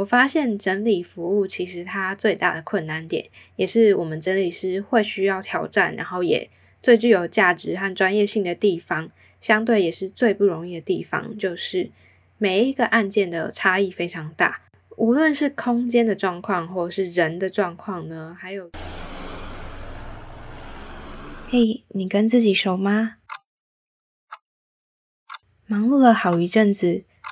我发现整理服务其实它最大的困难点，也是我们整理师会需要挑战，然后也最具有价值和专业性的地方，相对也是最不容易的地方，就是每一个案件的差异非常大，无论是空间的状况，或者是人的状况呢，还有，嘿，你跟自己熟吗？忙碌了好一阵子。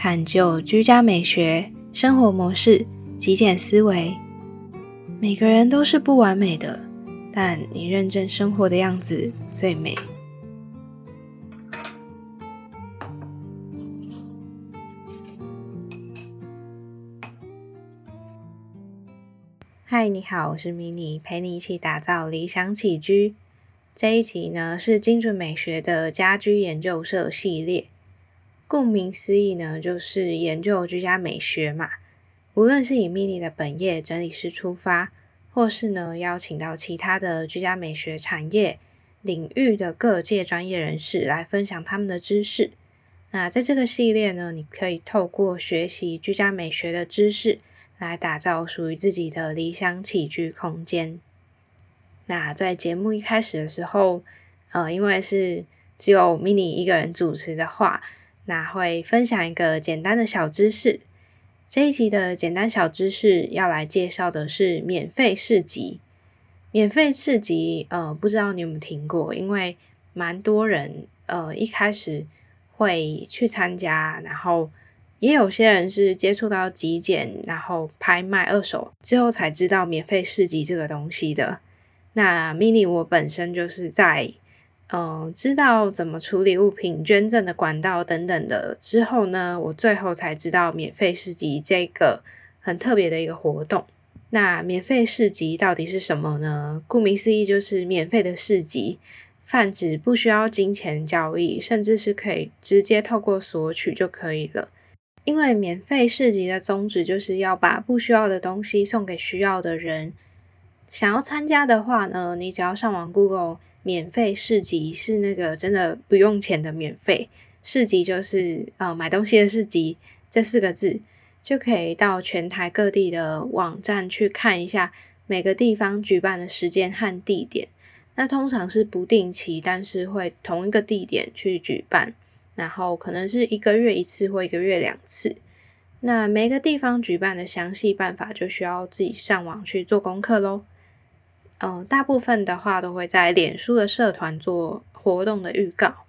探究居家美学、生活模式、极简思维。每个人都是不完美的，但你认真生活的样子最美。嗨，你好，我是迷你，陪你一起打造理想起居。这一集呢是精准美学的家居研究社系列。顾名思义呢，就是研究居家美学嘛。无论是以 mini 的本业整理师出发，或是呢邀请到其他的居家美学产业领域的各界专业人士来分享他们的知识。那在这个系列呢，你可以透过学习居家美学的知识，来打造属于自己的理想起居空间。那在节目一开始的时候，呃，因为是只有 mini 一个人主持的话。那会分享一个简单的小知识。这一集的简单小知识要来介绍的是免费市集。免费市集，呃，不知道你有没有听过？因为蛮多人，呃，一开始会去参加，然后也有些人是接触到极简，然后拍卖二手之后才知道免费市集这个东西的。那 mini 我本身就是在。嗯，知道怎么处理物品、捐赠的管道等等的之后呢，我最后才知道免费市集这个很特别的一个活动。那免费市集到底是什么呢？顾名思义，就是免费的市集，泛指不需要金钱交易，甚至是可以直接透过索取就可以了。因为免费市集的宗旨就是要把不需要的东西送给需要的人。想要参加的话呢，你只要上网 Google。免费市集是那个真的不用钱的免费市集，就是呃买东西的市集这四个字，就可以到全台各地的网站去看一下每个地方举办的时间和地点。那通常是不定期，但是会同一个地点去举办，然后可能是一个月一次或一个月两次。那每个地方举办的详细办法，就需要自己上网去做功课喽。嗯，大部分的话都会在脸书的社团做活动的预告。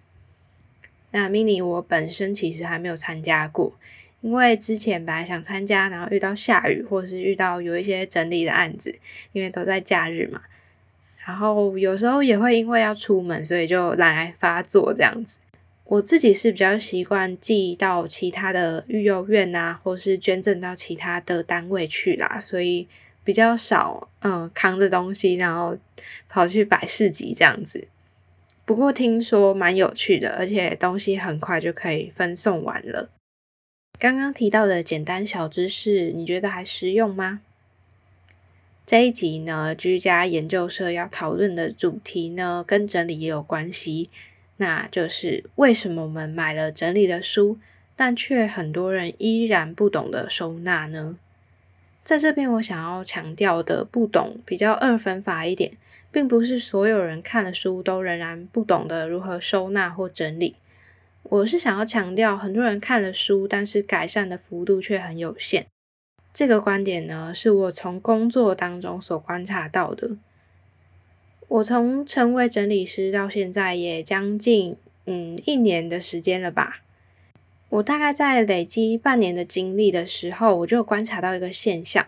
那 mini 我本身其实还没有参加过，因为之前本来想参加，然后遇到下雨，或是遇到有一些整理的案子，因为都在假日嘛。然后有时候也会因为要出门，所以就懒癌发作这样子。我自己是比较习惯寄到其他的育幼院啊，或是捐赠到其他的单位去啦，所以。比较少，嗯，扛着东西然后跑去摆市集这样子。不过听说蛮有趣的，而且东西很快就可以分送完了。刚刚提到的简单小知识，你觉得还实用吗？这一集呢，居家研究社要讨论的主题呢，跟整理也有关系，那就是为什么我们买了整理的书，但却很多人依然不懂得收纳呢？在这边，我想要强调的不懂比较二分法一点，并不是所有人看了书都仍然不懂得如何收纳或整理。我是想要强调，很多人看了书，但是改善的幅度却很有限。这个观点呢，是我从工作当中所观察到的。我从成为整理师到现在，也将近嗯一年的时间了吧。我大概在累积半年的经历的时候，我就观察到一个现象，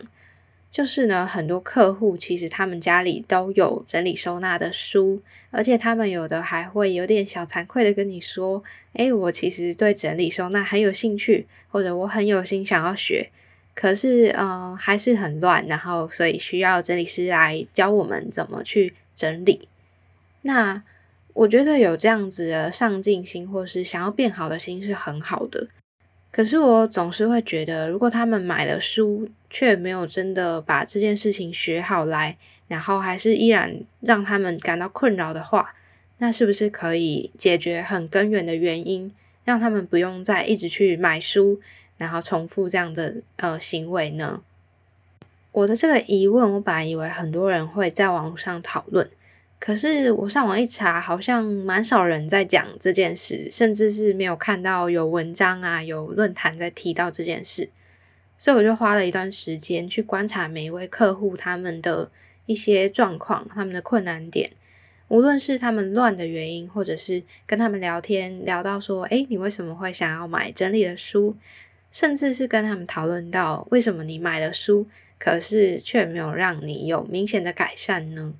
就是呢，很多客户其实他们家里都有整理收纳的书，而且他们有的还会有点小惭愧的跟你说：“诶，我其实对整理收纳很有兴趣，或者我很有心想要学。”可是呃还是很乱，然后所以需要整理师来教我们怎么去整理。那我觉得有这样子的上进心，或是想要变好的心是很好的。可是我总是会觉得，如果他们买了书，却没有真的把这件事情学好来，然后还是依然让他们感到困扰的话，那是不是可以解决很根源的原因，让他们不用再一直去买书，然后重复这样的呃行为呢？我的这个疑问，我本来以为很多人会在网上讨论。可是我上网一查，好像蛮少人在讲这件事，甚至是没有看到有文章啊、有论坛在提到这件事，所以我就花了一段时间去观察每一位客户他们的一些状况、他们的困难点，无论是他们乱的原因，或者是跟他们聊天聊到说，诶，你为什么会想要买整理的书，甚至是跟他们讨论到为什么你买了书，可是却没有让你有明显的改善呢？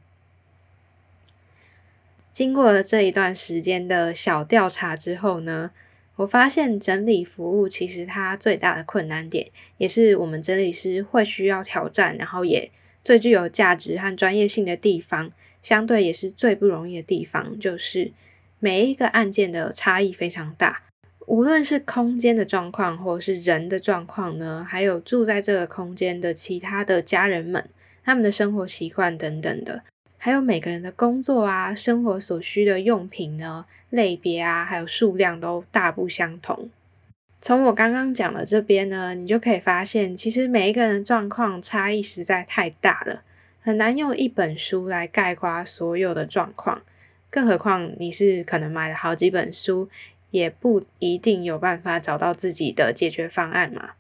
经过了这一段时间的小调查之后呢，我发现整理服务其实它最大的困难点，也是我们整理师会需要挑战，然后也最具有价值和专业性的地方，相对也是最不容易的地方，就是每一个案件的差异非常大，无论是空间的状况，或是人的状况呢，还有住在这个空间的其他的家人们，他们的生活习惯等等的。还有每个人的工作啊、生活所需的用品呢、类别啊，还有数量都大不相同。从我刚刚讲的这边呢，你就可以发现，其实每一个人的状况差异实在太大了，很难用一本书来概括所有的状况。更何况你是可能买了好几本书，也不一定有办法找到自己的解决方案嘛。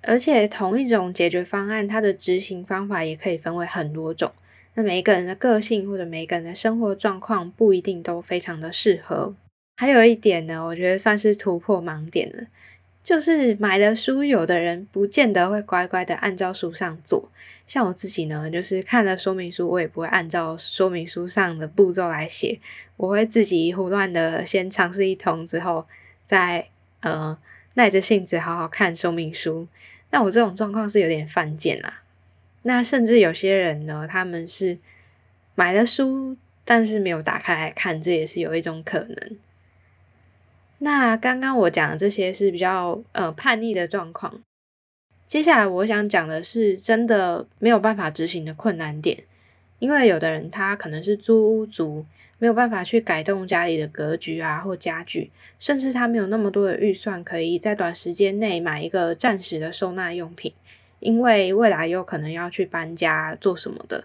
而且同一种解决方案，它的执行方法也可以分为很多种。那每一个人的个性或者每一个人的生活状况不一定都非常的适合。还有一点呢，我觉得算是突破盲点了，就是买了书，有的人不见得会乖乖的按照书上做。像我自己呢，就是看了说明书，我也不会按照说明书上的步骤来写，我会自己胡乱的先尝试一通之后，再呃耐着性子好好看说明书。那我这种状况是有点犯贱啦。那甚至有些人呢，他们是买了书，但是没有打开来看，这也是有一种可能。那刚刚我讲的这些是比较呃叛逆的状况，接下来我想讲的是真的没有办法执行的困难点，因为有的人他可能是租屋族，没有办法去改动家里的格局啊或家具，甚至他没有那么多的预算，可以在短时间内买一个暂时的收纳用品。因为未来有可能要去搬家做什么的，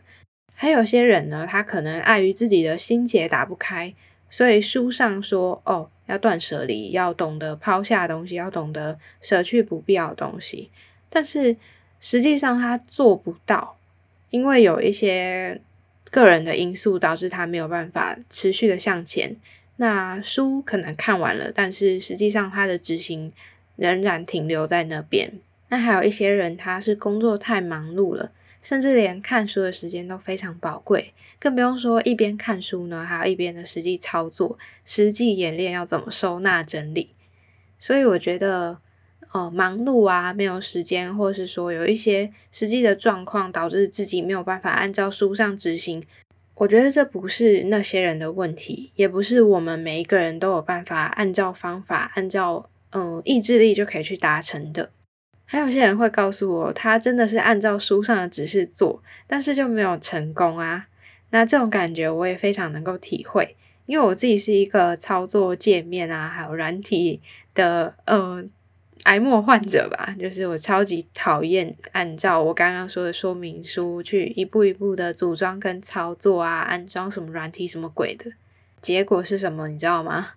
还有些人呢，他可能碍于自己的心结打不开，所以书上说哦要断舍离，要懂得抛下东西，要懂得舍去不必要的东西，但是实际上他做不到，因为有一些个人的因素导致他没有办法持续的向前。那书可能看完了，但是实际上他的执行仍然停留在那边。那还有一些人，他是工作太忙碌了，甚至连看书的时间都非常宝贵，更不用说一边看书呢，还有一边的实际操作、实际演练要怎么收纳整理。所以我觉得，哦，忙碌啊，没有时间，或是说有一些实际的状况导致自己没有办法按照书上执行，我觉得这不是那些人的问题，也不是我们每一个人都有办法按照方法、按照嗯意志力就可以去达成的。还有些人会告诉我，他真的是按照书上的指示做，但是就没有成功啊。那这种感觉我也非常能够体会，因为我自己是一个操作界面啊，还有软体的呃癌末患者吧。就是我超级讨厌按照我刚刚说的说明书去一步一步的组装跟操作啊，安装什么软体什么鬼的。结果是什么，你知道吗？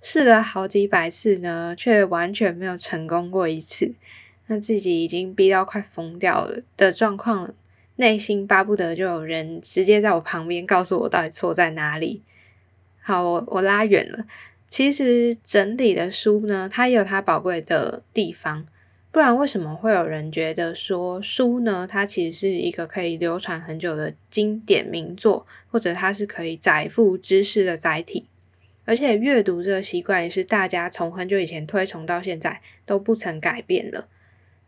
试了好几百次呢，却完全没有成功过一次。那自己已经逼到快疯掉了的状况，内心巴不得就有人直接在我旁边告诉我到底错在哪里。好，我我拉远了。其实整理的书呢，它也有它宝贵的地方，不然为什么会有人觉得说书呢？它其实是一个可以流传很久的经典名作，或者它是可以载负知识的载体。而且阅读这个习惯也是大家从很久以前推崇到现在都不曾改变了。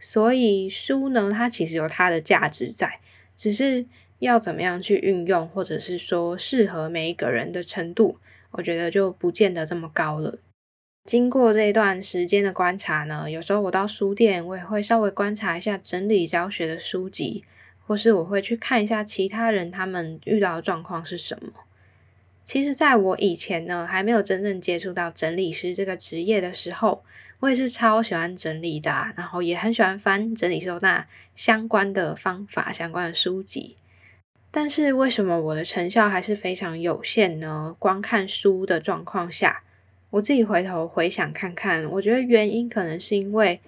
所以书呢，它其实有它的价值在，只是要怎么样去运用，或者是说适合每一个人的程度，我觉得就不见得这么高了。经过这一段时间的观察呢，有时候我到书店，我也会稍微观察一下整理教学的书籍，或是我会去看一下其他人他们遇到的状况是什么。其实，在我以前呢，还没有真正接触到整理师这个职业的时候，我也是超喜欢整理的，然后也很喜欢翻整理收纳相关的方法、相关的书籍。但是，为什么我的成效还是非常有限呢？光看书的状况下。我自己回头回想看看，我觉得原因可能是因为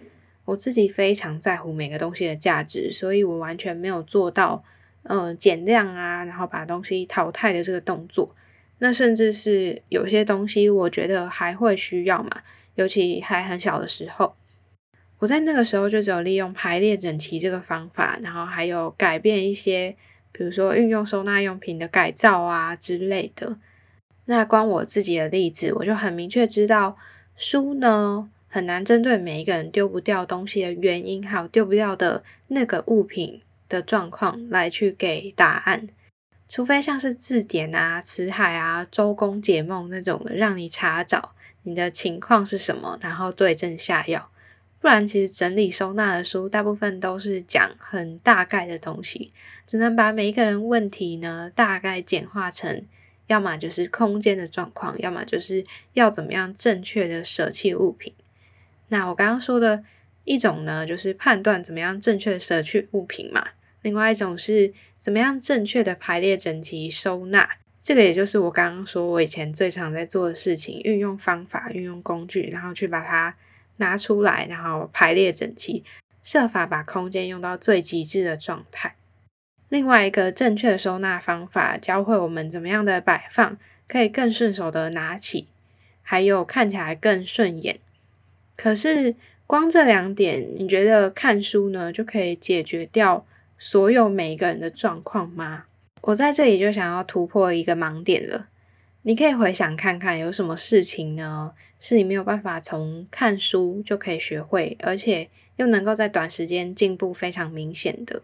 我自己非常在乎每个东西的价值，所以我完全没有做到嗯减量啊，然后把东西淘汰的这个动作。那甚至是有些东西，我觉得还会需要嘛，尤其还很小的时候，我在那个时候就只有利用排列整齐这个方法，然后还有改变一些，比如说运用收纳用品的改造啊之类的。那光我自己的例子，我就很明确知道，书呢很难针对每一个人丢不掉东西的原因，还有丢不掉的那个物品的状况来去给答案，除非像是字典啊、辞海啊、周公解梦那种的，让你查找你的情况是什么，然后对症下药。不然，其实整理收纳的书大部分都是讲很大概的东西，只能把每一个人问题呢大概简化成。要么就是空间的状况，要么就是要怎么样正确的舍弃物品。那我刚刚说的一种呢，就是判断怎么样正确的舍去物品嘛。另外一种是怎么样正确的排列整齐收纳。这个也就是我刚刚说我以前最常在做的事情，运用方法、运用工具，然后去把它拿出来，然后排列整齐，设法把空间用到最极致的状态。另外一个正确的收纳方法，教会我们怎么样的摆放可以更顺手的拿起，还有看起来更顺眼。可是光这两点，你觉得看书呢就可以解决掉所有每一个人的状况吗？我在这里就想要突破一个盲点了。你可以回想看看，有什么事情呢，是你没有办法从看书就可以学会，而且又能够在短时间进步非常明显的。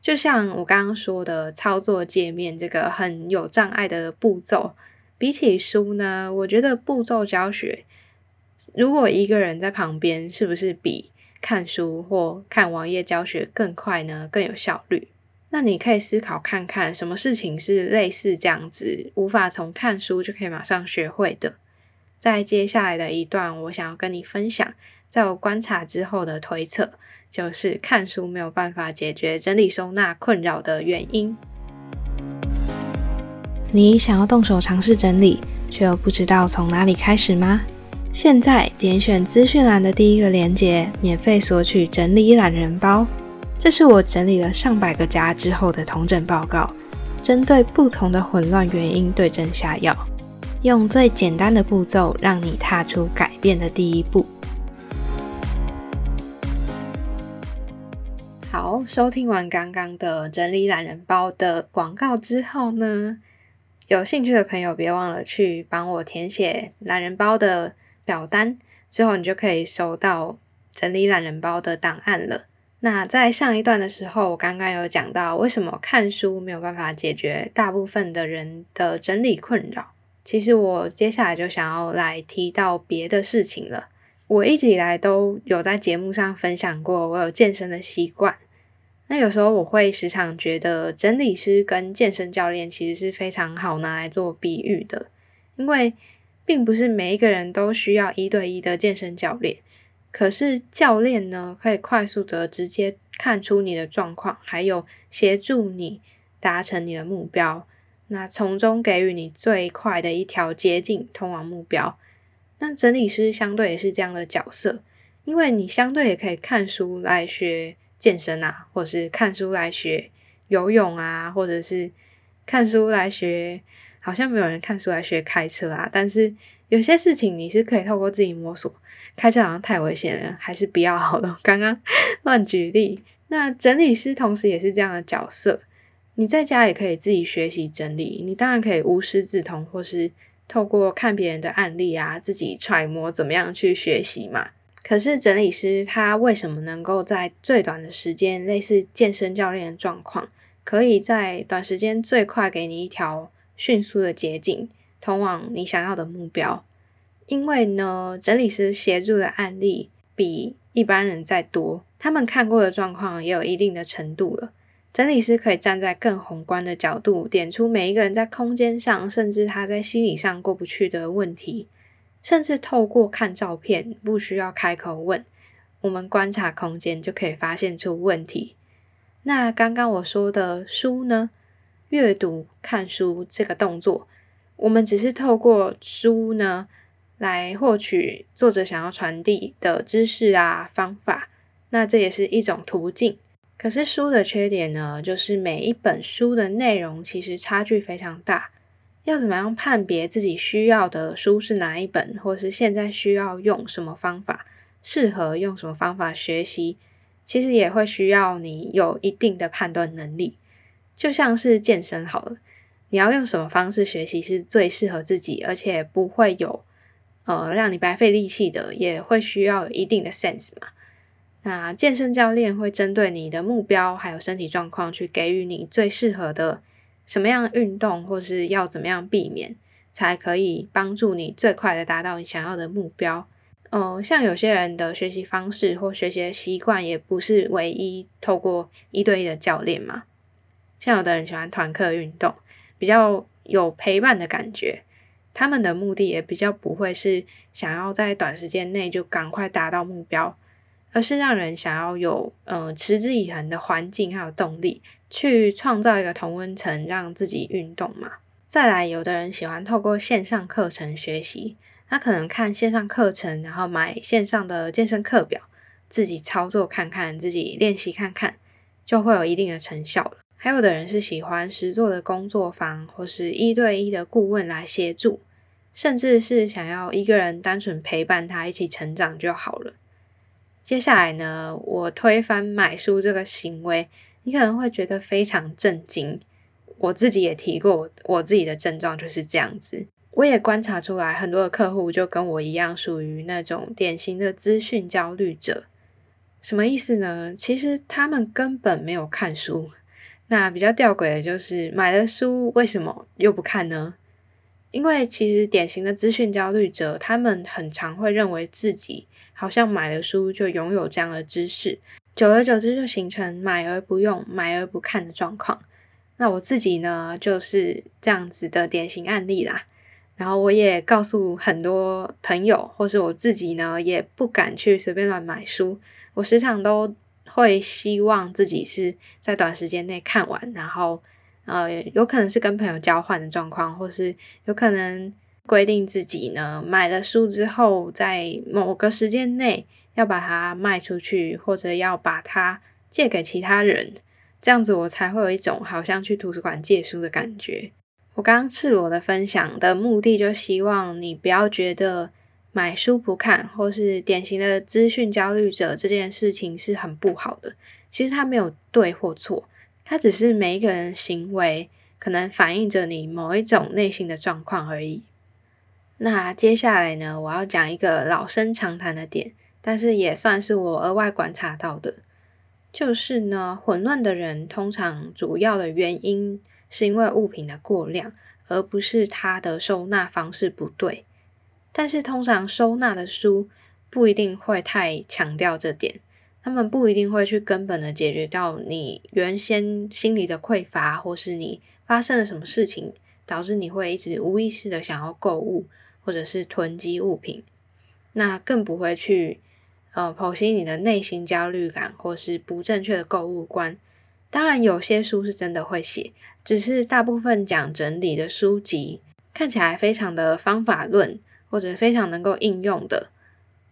就像我刚刚说的，操作界面这个很有障碍的步骤，比起书呢，我觉得步骤教学，如果一个人在旁边，是不是比看书或看网页教学更快呢？更有效率？那你可以思考看看，什么事情是类似这样子，无法从看书就可以马上学会的？在接下来的一段，我想要跟你分享，在我观察之后的推测。就是看书没有办法解决整理收纳困扰的原因。你想要动手尝试整理，却又不知道从哪里开始吗？现在点选资讯栏的第一个链接，免费索取整理懒人包。这是我整理了上百个家之后的同整报告，针对不同的混乱原因对症下药，用最简单的步骤让你踏出改变的第一步。好，收听完刚刚的整理懒人包的广告之后呢，有兴趣的朋友别忘了去帮我填写懒人包的表单，之后你就可以收到整理懒人包的档案了。那在上一段的时候，我刚刚有讲到为什么看书没有办法解决大部分的人的整理困扰。其实我接下来就想要来提到别的事情了。我一直以来都有在节目上分享过，我有健身的习惯。那有时候我会时常觉得，整理师跟健身教练其实是非常好拿来做比喻的，因为并不是每一个人都需要一对一的健身教练，可是教练呢，可以快速的直接看出你的状况，还有协助你达成你的目标，那从中给予你最快的一条捷径通往目标。那整理师相对也是这样的角色，因为你相对也可以看书来学。健身啊，或是看书来学游泳啊，或者是看书来学，好像没有人看书来学开车啊。但是有些事情你是可以透过自己摸索。开车好像太危险了，还是不要好了。刚刚乱举例。那整理师同时也是这样的角色，你在家也可以自己学习整理。你当然可以无师自通，或是透过看别人的案例啊，自己揣摩怎么样去学习嘛。可是整理师他为什么能够在最短的时间，类似健身教练的状况，可以在短时间最快给你一条迅速的捷径，通往你想要的目标？因为呢，整理师协助的案例比一般人再多，他们看过的状况也有一定的程度了。整理师可以站在更宏观的角度，点出每一个人在空间上，甚至他在心理上过不去的问题。甚至透过看照片，不需要开口问，我们观察空间就可以发现出问题。那刚刚我说的书呢？阅读、看书这个动作，我们只是透过书呢来获取作者想要传递的知识啊方法，那这也是一种途径。可是书的缺点呢，就是每一本书的内容其实差距非常大。要怎么样判别自己需要的书是哪一本，或是现在需要用什么方法，适合用什么方法学习？其实也会需要你有一定的判断能力。就像是健身好了，你要用什么方式学习是最适合自己，而且不会有呃让你白费力气的，也会需要一定的 sense 嘛。那健身教练会针对你的目标还有身体状况，去给予你最适合的。什么样运动，或是要怎么样避免，才可以帮助你最快的达到你想要的目标？嗯，像有些人的学习方式或学习的习惯，也不是唯一透过一对一的教练嘛。像有的人喜欢团课运动，比较有陪伴的感觉，他们的目的也比较不会是想要在短时间内就赶快达到目标。而是让人想要有嗯持之以恒的环境还有动力，去创造一个同温层，让自己运动嘛。再来，有的人喜欢透过线上课程学习，他可能看线上课程，然后买线上的健身课表，自己操作看看，自己练习看看，就会有一定的成效了。还有的人是喜欢实做的工作坊，或是一对一的顾问来协助，甚至是想要一个人单纯陪伴他一起成长就好了。接下来呢，我推翻买书这个行为，你可能会觉得非常震惊。我自己也提过，我自己的症状就是这样子。我也观察出来，很多的客户就跟我一样，属于那种典型的资讯焦虑者。什么意思呢？其实他们根本没有看书。那比较吊诡的就是，买了书为什么又不看呢？因为其实典型的资讯焦虑者，他们很常会认为自己。好像买了书就拥有这样的知识，久而久之就形成买而不用、买而不看的状况。那我自己呢，就是这样子的典型案例啦。然后我也告诉很多朋友，或是我自己呢，也不敢去随便乱买书。我时常都会希望自己是在短时间内看完，然后呃，有可能是跟朋友交换的状况，或是有可能。规定自己呢，买了书之后，在某个时间内要把它卖出去，或者要把它借给其他人，这样子我才会有一种好像去图书馆借书的感觉。我刚刚赤裸的分享的目的，就希望你不要觉得买书不看，或是典型的资讯焦虑者这件事情是很不好的。其实它没有对或错，它只是每一个人行为可能反映着你某一种内心的状况而已。那接下来呢，我要讲一个老生常谈的点，但是也算是我额外观察到的，就是呢，混乱的人通常主要的原因是因为物品的过量，而不是他的收纳方式不对。但是通常收纳的书不一定会太强调这点，他们不一定会去根本的解决掉你原先心里的匮乏，或是你发生了什么事情导致你会一直无意识的想要购物。或者是囤积物品，那更不会去呃剖析你的内心焦虑感，或是不正确的购物观。当然，有些书是真的会写，只是大部分讲整理的书籍看起来非常的方法论，或者非常能够应用的，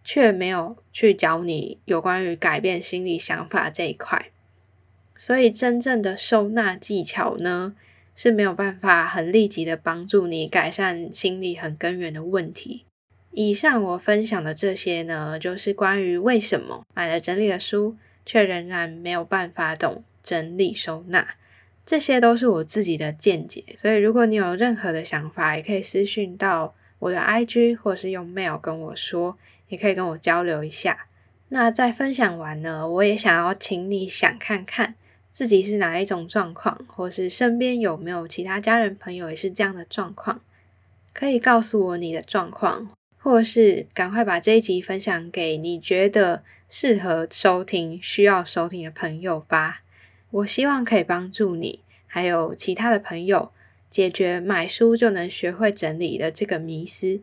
却没有去教你有关于改变心理想法这一块。所以，真正的收纳技巧呢？是没有办法很立即的帮助你改善心理很根源的问题。以上我分享的这些呢，就是关于为什么买了整理的书，却仍然没有办法懂整理收纳。这些都是我自己的见解，所以如果你有任何的想法，也可以私讯到我的 IG，或是用 mail 跟我说，也可以跟我交流一下。那在分享完呢，我也想要请你想看看自己是哪一种状况，或是身边有没有其他家人朋友也是这样的状况，可以告诉我你的状况，或是赶快把这一集分享给你觉得适合收听、需要收听的朋友吧。我希望可以帮助你，还有其他的朋友解决买书就能学会整理的这个迷思。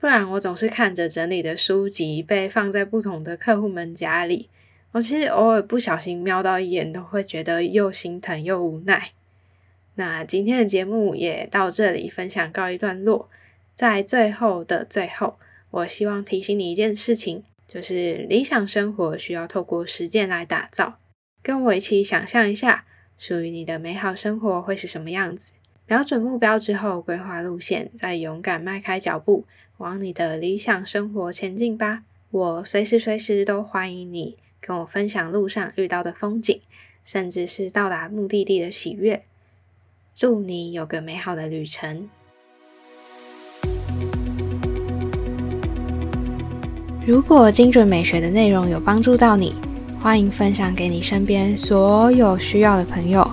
不然我总是看着整理的书籍被放在不同的客户们家里，我其实偶尔不小心瞄到一眼，都会觉得又心疼又无奈。那今天的节目也到这里，分享告一段落。在最后的最后，我希望提醒你一件事情，就是理想生活需要透过实践来打造。跟我一起想象一下，属于你的美好生活会是什么样子？瞄准目标之后，规划路线，再勇敢迈开脚步。往你的理想生活前进吧！我随时随地都欢迎你跟我分享路上遇到的风景，甚至是到达目的地的喜悦。祝你有个美好的旅程！如果精准美学的内容有帮助到你，欢迎分享给你身边所有需要的朋友。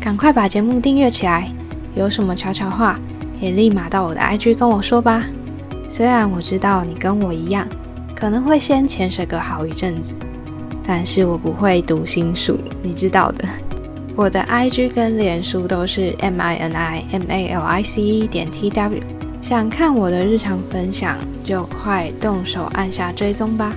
赶快把节目订阅起来！有什么悄悄话，也立马到我的 IG 跟我说吧。虽然我知道你跟我一样，可能会先潜水个好一阵子，但是我不会读心术，你知道的。我的 IG 跟脸书都是 M I N I M A L I C E 点 T W，想看我的日常分享，就快动手按下追踪吧。